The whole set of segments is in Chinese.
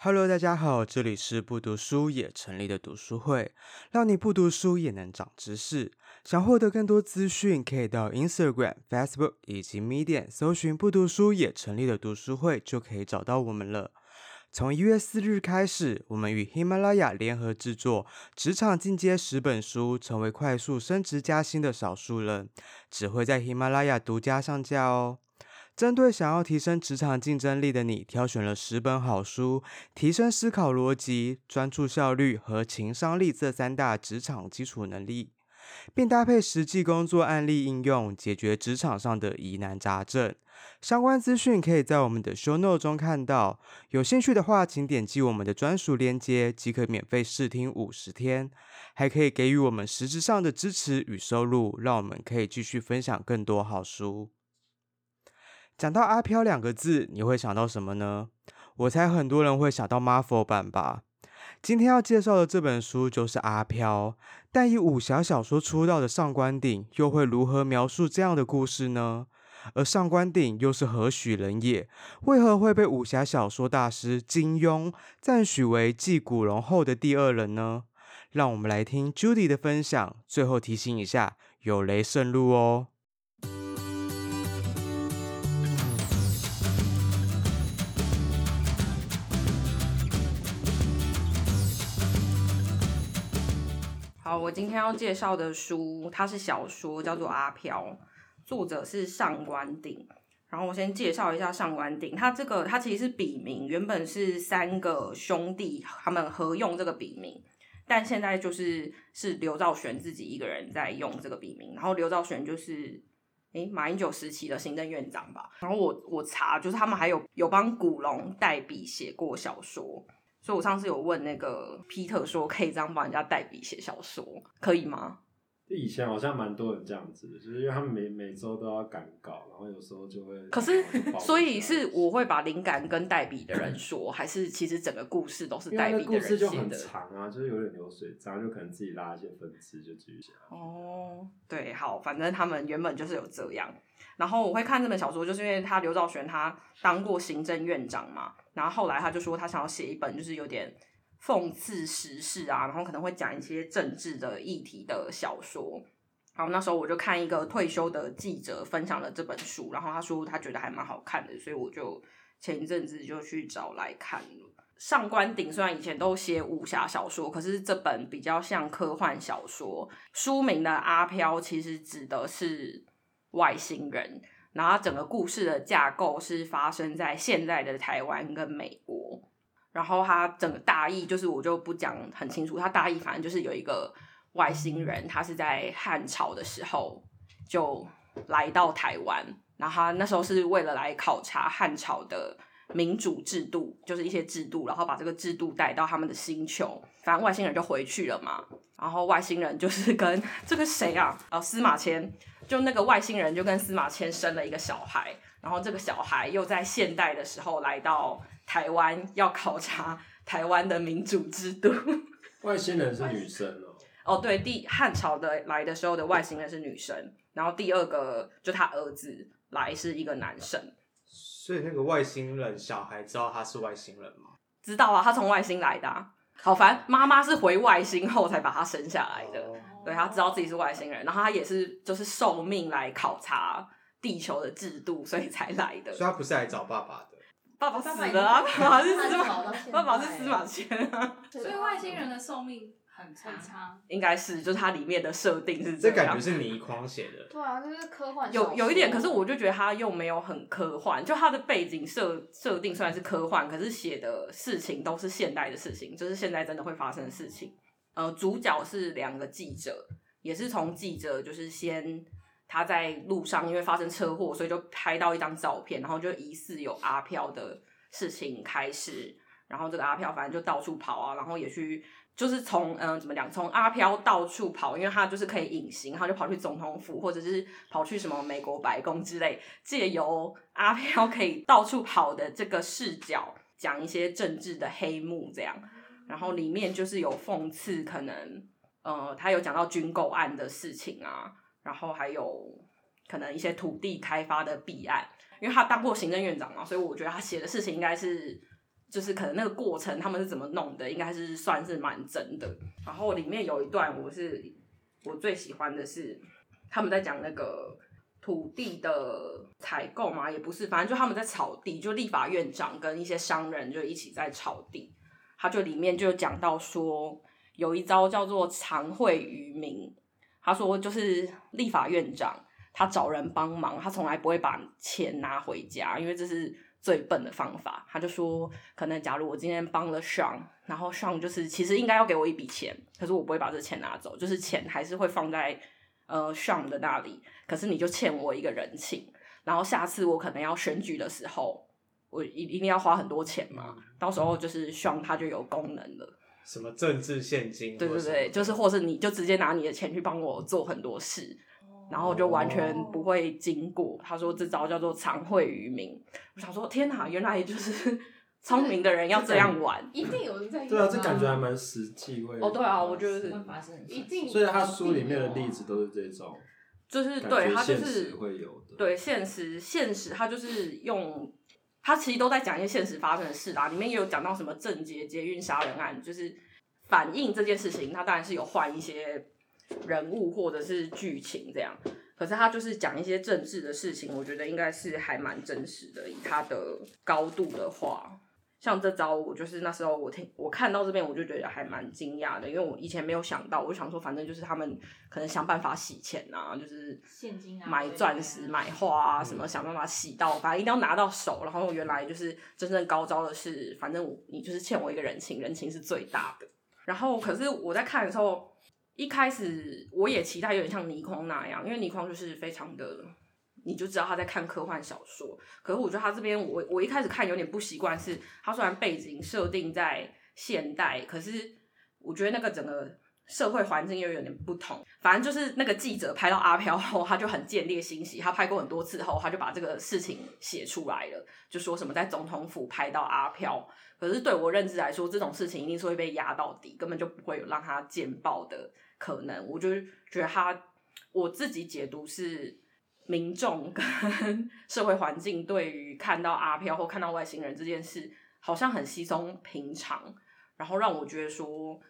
Hello，大家好，这里是不读书也成立的读书会，让你不读书也能长知识。想获得更多资讯，可以到 Instagram、Facebook 以及 Medium 搜寻“不读书也成立的读书会”，就可以找到我们了。从一月四日开始，我们与喜马拉雅联合制作《职场进阶十本书》，成为快速升职加薪的少数人，只会在喜马拉雅独家上架哦。针对想要提升职场竞争力的你，挑选了十本好书，提升思考逻辑、专注效率和情商力这三大职场基础能力，并搭配实际工作案例应用，解决职场上的疑难杂症。相关资讯可以在我们的 show note 中看到。有兴趣的话，请点击我们的专属链接，即可免费试听五十天，还可以给予我们实质上的支持与收入，让我们可以继续分享更多好书。讲到阿飘两个字，你会想到什么呢？我猜很多人会想到 Marvel 版吧。今天要介绍的这本书就是阿飘，但以武侠小说出道的上官鼎又会如何描述这样的故事呢？而上官鼎又是何许人也？为何会被武侠小说大师金庸赞许为继古龙后的第二人呢？让我们来听 Judy 的分享。最后提醒一下，有雷慎入哦。好，我今天要介绍的书，它是小说，叫做《阿飘》，作者是上官鼎。然后我先介绍一下上官鼎，他这个他其实是笔名，原本是三个兄弟他们合用这个笔名，但现在就是是刘兆玄自己一个人在用这个笔名。然后刘兆玄就是诶马英九时期的行政院长吧。然后我我查，就是他们还有有帮古龙代笔写过小说。所以我上次有问那个 Peter 说，可以这样帮人家代笔写小说，可以吗？以前好像蛮多人这样子的，就是因为他们每每周都要赶稿，然后有时候就会。可是，所以是我会把灵感跟代笔的人说，还是其实整个故事都是代笔的人写的？故事就很长啊，就是有点流水账，就可能自己拉一些分支就继续写。哦，对，好，反正他们原本就是有这样。然后我会看这本小说，就是因为他刘兆玄他当过行政院长嘛，然后后来他就说他想要写一本就是有点讽刺时事啊，然后可能会讲一些政治的议题的小说。好，那时候我就看一个退休的记者分享了这本书，然后他说他觉得还蛮好看的，所以我就前一阵子就去找来看了。上官鼎虽然以前都写武侠小说，可是这本比较像科幻小说。书名的阿飘其实指的是。外星人，然后整个故事的架构是发生在现在的台湾跟美国，然后他整个大意就是我就不讲很清楚，他大意反正就是有一个外星人，他是在汉朝的时候就来到台湾，然后他那时候是为了来考察汉朝的民主制度，就是一些制度，然后把这个制度带到他们的星球，反正外星人就回去了嘛，然后外星人就是跟这个谁啊，哦，司马迁。就那个外星人就跟司马迁生了一个小孩，然后这个小孩又在现代的时候来到台湾，要考察台湾的民主制度。外星人是女生哦。哦，对，第汉朝的来的时候的外星人是女生，然后第二个就他儿子来是一个男生。所以那个外星人小孩知道他是外星人吗？知道啊，他从外星来的啊。好烦，妈妈是回外星后才把他生下来的。哦对，他知道自己是外星人，然后他也是就是受命来考察地球的制度，所以才来的。所以他不是来找爸爸的，爸爸死了啊！爸爸是司马，爸爸是司马迁啊。所以外星人的寿命很长，应该是就是它里面的设定是这样。这感觉是倪匡写的。对啊，就是科幻。有有一点，可是我就觉得他又没有很科幻，就他的背景设设定虽然是科幻，可是写的事情都是现代的事情，就是现在真的会发生的事情。呃，主角是两个记者，也是从记者就是先他在路上因为发生车祸，所以就拍到一张照片，然后就疑似有阿飘的事情开始，然后这个阿飘反正就到处跑啊，然后也去就是从嗯、呃、怎么讲，从阿飘到处跑，因为他就是可以隐形，他就跑去总统府或者是跑去什么美国白宫之类，借由阿飘可以到处跑的这个视角，讲一些政治的黑幕这样。然后里面就是有讽刺，可能呃，他有讲到军购案的事情啊，然后还有可能一些土地开发的弊案，因为他当过行政院长嘛，所以我觉得他写的事情应该是就是可能那个过程他们是怎么弄的，应该是算是蛮真的。然后里面有一段我是我最喜欢的是他们在讲那个土地的采购嘛，也不是，反正就他们在炒地，就立法院长跟一些商人就一起在炒地。他就里面就讲到说，有一招叫做藏贿于民。他说就是立法院长他找人帮忙，他从来不会把钱拿回家，因为这是。最笨的方法，他就说，可能假如我今天帮了 Sean，然后 Sean 就是其实应该要给我一笔钱，可是我不会把这钱拿走，就是钱还是会放在呃 Sean 的那里，可是你就欠我一个人情，然后下次我可能要选举的时候，我一一定要花很多钱嘛，到时候就是 Sean 他就有功能了，什么政治献金，对对对，就是或是你就直接拿你的钱去帮我做很多事。然后就完全不会经过。Oh. 他说这招叫做藏惠于民。我想说，天哪，原来就是聪明的人要这样 玩，一定有人在用。对啊，这感觉还蛮实际，会哦，对啊，我觉得是一定。所以他书里面的例子都是这种，就是对他就是会有的，对现实现实，他就是用他其实都在讲一些现实发生的事啊。里面也有讲到什么郑捷捷运杀人案，就是反映这件事情，他当然是有换一些。人物或者是剧情这样，可是他就是讲一些政治的事情，我觉得应该是还蛮真实的。以他的高度的话，像这招，我就是那时候我听我看到这边，我就觉得还蛮惊讶的，因为我以前没有想到，我就想说反正就是他们可能想办法洗钱啊，就是现金啊，买钻石、买花啊什么，想办法洗到，反正一定要拿到手。然后原来就是真正高招的是，反正你就是欠我一个人情，人情是最大的。然后可是我在看的时候。一开始我也期待有点像倪匡那样，因为倪匡就是非常的，你就知道他在看科幻小说。可是我觉得他这边，我我一开始看有点不习惯，是他虽然背景设定在现代，可是我觉得那个整个社会环境又有点不同。反正就是那个记者拍到阿飘后，他就很见猎心喜，他拍过很多次后，他就把这个事情写出来了，就说什么在总统府拍到阿飘。可是对我认知来说，这种事情一定是会被压到底，根本就不会有让他见报的。可能我就觉得他，我自己解读是民众跟 社会环境对于看到阿飘或看到外星人这件事，好像很稀松平常，然后让我觉得说，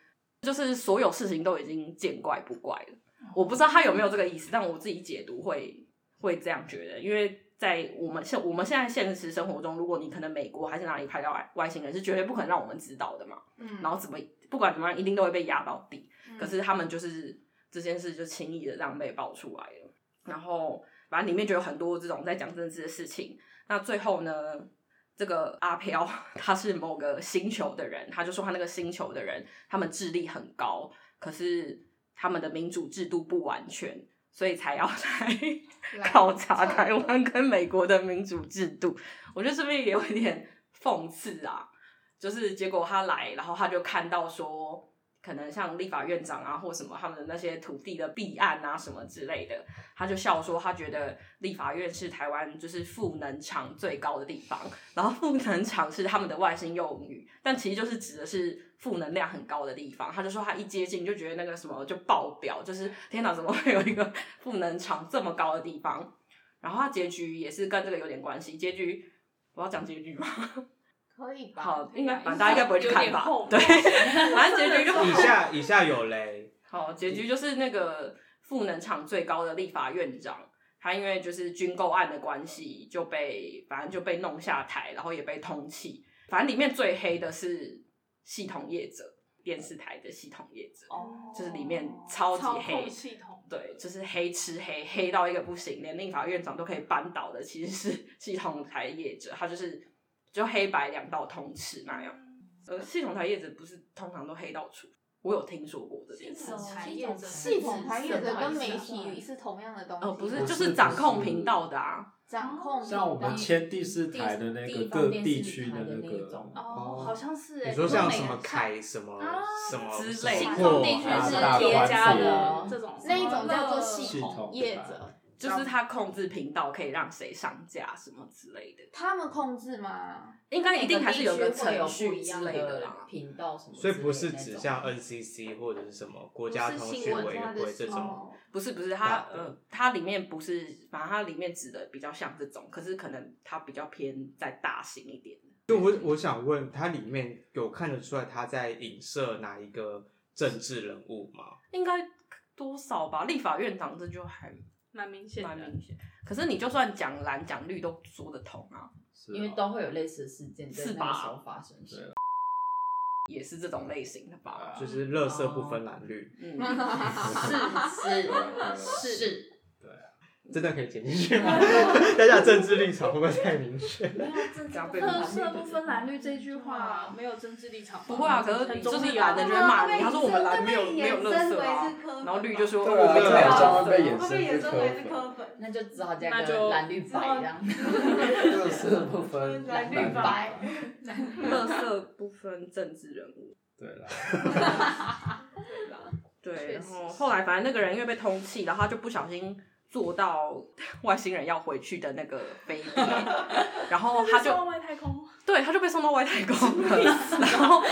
就是所有事情都已经见怪不怪了。我不知道他有没有这个意思，但我自己解读会会这样觉得，因为在我们现我们现在现实生活中，如果你可能美国还是哪里拍到外外星人，是绝对不可能让我们知道的嘛。嗯，然后怎么不管怎么样，一定都会被压到底。可是他们就是这件事就轻易的这样被爆出来了，然后反正里面就有很多这种在讲政治的事情。那最后呢，这个阿飘 他是某个星球的人，他就说他那个星球的人他们智力很高，可是他们的民主制度不完全，所以才要 来考察台湾跟美国的民主制度。我觉得这边也有一点 讽刺啊，就是结果他来，然后他就看到说。可能像立法院长啊，或什么他们的那些土地的弊案啊，什么之类的，他就笑说，他觉得立法院是台湾就是负能场最高的地方，然后负能场是他们的外星用语，但其实就是指的是负能量很高的地方。他就说他一接近就觉得那个什么就爆表，就是天哪，怎么会有一个负能场这么高的地方？然后他结局也是跟这个有点关系。结局我要讲结局吗？可以吧？好，应该反正大家应该不会去看吧？对，反正结局就以下以下有雷。好，结局就是那个赋能场最高的立法院长，他因为就是军购案的关系，就被反正就被弄下台，然后也被通气。反正里面最黑的是系统业者，电视台的系统业者，哦，就是里面超级黑，系统对，就是黑吃黑，黑到一个不行，连立法院长都可以扳倒的，其实是系统台业者，他就是。就黑白两道通吃那样，呃，系统台叶子不是通常都黑到出？我有听说过这件事。系统台叶子跟媒体是同样的东西。哦，不是，就是掌控频道的啊。掌控。像我们签第四台的那个各地区的那个。哦，好像是。你说像什么凯什么什么之类，新丰地区是叠加的这种，那一种叫做系统业者。就是他控制频道，可以让谁上架什么之类的。他们控制吗？应该一定还是有个程序之类的啦。频道什么？所以不是指像 NCC 或者是什么国家通讯委员会这种。不是不是，它呃，它里面不是，反正它里面指的比较像这种，可是可能它比较偏再大型一点。就我我想问，它里面有看得出来他在影射哪一个政治人物吗？应该多少吧？立法院长这就还蛮明显，蛮明显。可是你就算讲蓝讲绿都说得通啊，因为都会有类似的事件在那个时候发生。是，也是这种类型的吧？就是乐色不分蓝绿。嗯，是 是是。真的可以剪进去吗？大家政治立场会不会太明确？没有政治，特色不分蓝绿这句话没有政治立场。不会啊，可是就是蓝的就会骂你，他说我们蓝没有没有特色啊，然后绿就说我们没有特色，会被衍生为科粉，那就只好加个蓝绿白这样。特色不分蓝绿白，特色不分政治人物。对啦，对啦，对，然后后来反正那个人因为被通气，然后他就不小心。坐到 外星人要回去的那个飞机，然后他就外太空，对，他就被送到外太空了。然后，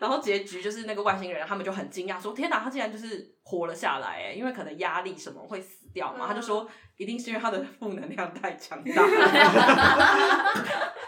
然后结局就是那个外星人，他们就很惊讶，说：“天哪，他竟然就是活了下来！”哎，因为可能压力什么会死掉嘛。他就说：“一定是因为他的负能量太强大。”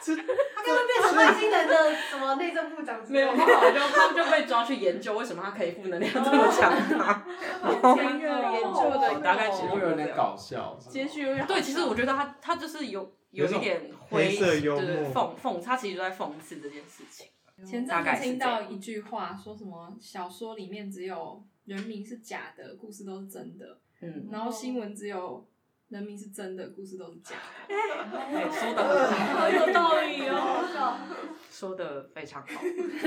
他刚刚变成外星人的什么内政部长？没有，后来就他们就被抓去研究为什么他可以负能量这么强大。研究的大概会有点搞笑，结局有点对，其实我觉得他他就是有有一点灰色幽默，讽讽，他其实就在讽刺这件事情。前阵子听到一句话，说什么小说里面只有人名是假的，故事都是真的。嗯，然后新闻只有。人名是真的，故事都是假的。哎，说的很有道理哦，说的非常好。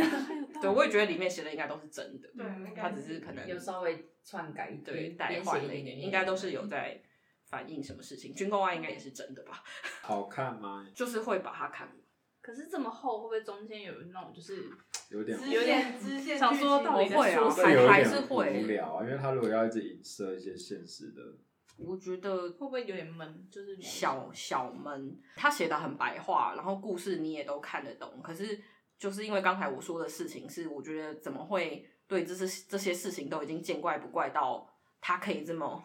对，我也觉得里面写的应该都是真的。对，他只是可能有稍微篡改，对，代换了一点，应该都是有在反映什么事情。军公案应该也是真的吧？好看吗？就是会把它看。可是这么厚，会不会中间有那种就是有点有点支线？想说到底在说什么？还还是会无聊啊，因为他如果要一直影射一些现实的。我觉得会不会有点闷？就是小小闷。他写的很白话，然后故事你也都看得懂。可是就是因为刚才我说的事情，是我觉得怎么会对这些这些事情都已经见怪不怪到他可以这么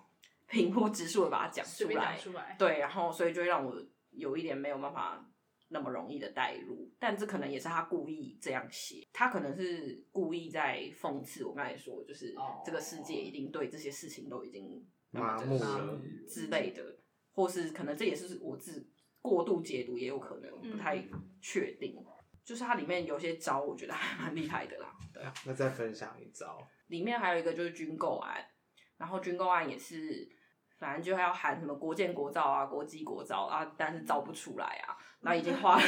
平 铺直述的把它讲出来。出来。对，然后所以就会让我有一点没有办法那么容易的带入。但这可能也是他故意这样写，他可能是故意在讽刺我刚才说，就是这个世界一定对这些事情都已经。麻木了之类的，或是可能这也是我自过度解读，也有可能不太确定。嗯、就是它里面有些招，我觉得还蛮厉害的啦。对啊，那再分享一招。里面还有一个就是军购案，然后军购案也是，反正就要喊什么国建国造啊，国际国造啊，但是造不出来啊，那已经花了，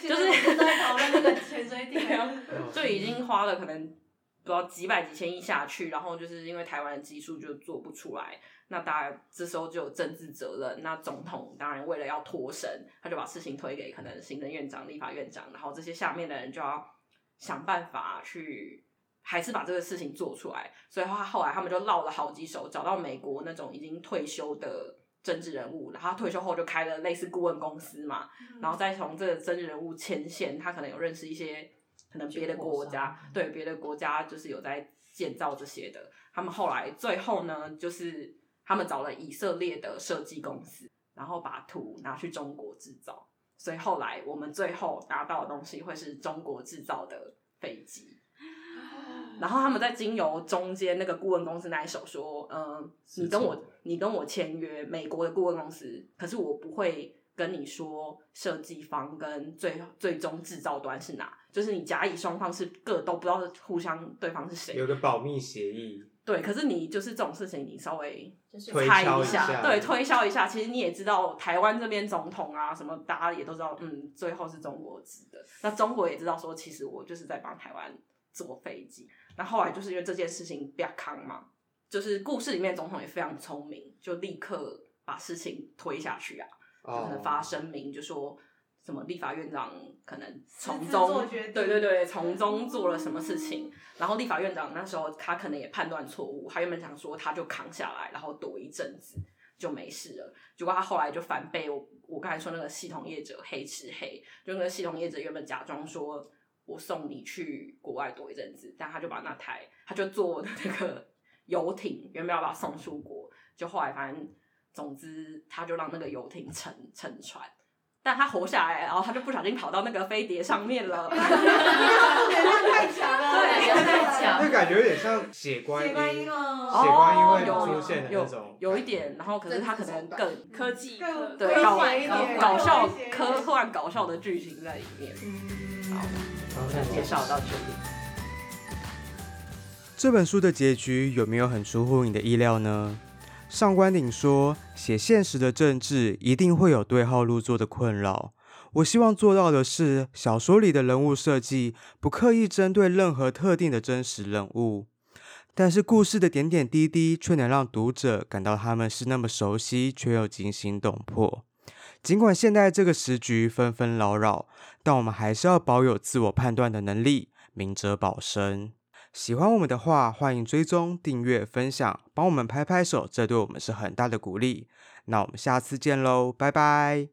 就是在讨论那个潜水艇，就已经花了可能不知道几百几千亿下去，然后就是因为台湾的技术就做不出来。那当然，这时候就有政治责任。那总统当然为了要脱身，他就把事情推给可能行政院长、立法院长，然后这些下面的人就要想办法去，还是把这个事情做出来。所以他后来他们就绕了好几手，找到美国那种已经退休的政治人物，然后他退休后就开了类似顾问公司嘛，然后再从这个政治人物牵线，他可能有认识一些可能别的国家，对别的国家就是有在建造这些的。他们后来最后呢，就是。他们找了以色列的设计公司，然后把图拿去中国制造，所以后来我们最后拿到的东西会是中国制造的飞机。然后他们在经由中间那个顾问公司那一手说：“嗯、呃，你跟我你跟我签约美国的顾问公司，可是我不会跟你说设计方跟最最终制造端是哪，就是你甲乙双方是各都不知道互相对方是谁，有个保密协议。”对，可是你就是这种事情，你稍微猜一,一下，对，推销一下。其实你也知道，台湾这边总统啊，什么大家也都知道，嗯，最后是中国制的。那中国也知道说，其实我就是在帮台湾坐飞机。那后来就是因为这件事情比较扛嘛，就是故事里面总统也非常聪明，就立刻把事情推下去啊，就可能发声明就说。什么立法院长可能从中对对对从中做了什么事情，然后立法院长那时候他可能也判断错误，他原本想说他就扛下来，然后躲一阵子就没事了，结果他后来就反被我我刚才说那个系统业者黑吃黑，就那个系统业者原本假装说我送你去国外躲一阵子，但他就把那台他就坐那个游艇原本要把他送出国，就后来反正总之他就让那个游艇沉沉船。但他活下来，然后他就不小心跑到那个飞碟上面了。能量太强了，对，太强。那感觉有点像血观音，血观音会有出现的那种，有一点，然后可是他可能更科技更对搞一点搞笑科幻搞笑的剧情在里面。嗯，好，介绍到这里。这本书的结局有没有很出乎你的意料呢？上官鼎说，写现实的政治一定会有对号入座的困扰。我希望做到的是，小说里的人物设计不刻意针对任何特定的真实人物，但是故事的点点滴滴却能让读者感到他们是那么熟悉，却又惊心动魄。尽管现在这个时局纷纷扰扰，但我们还是要保有自我判断的能力，明哲保身。喜欢我们的话，欢迎追踪、订阅、分享，帮我们拍拍手，这对我们是很大的鼓励。那我们下次见喽，拜拜。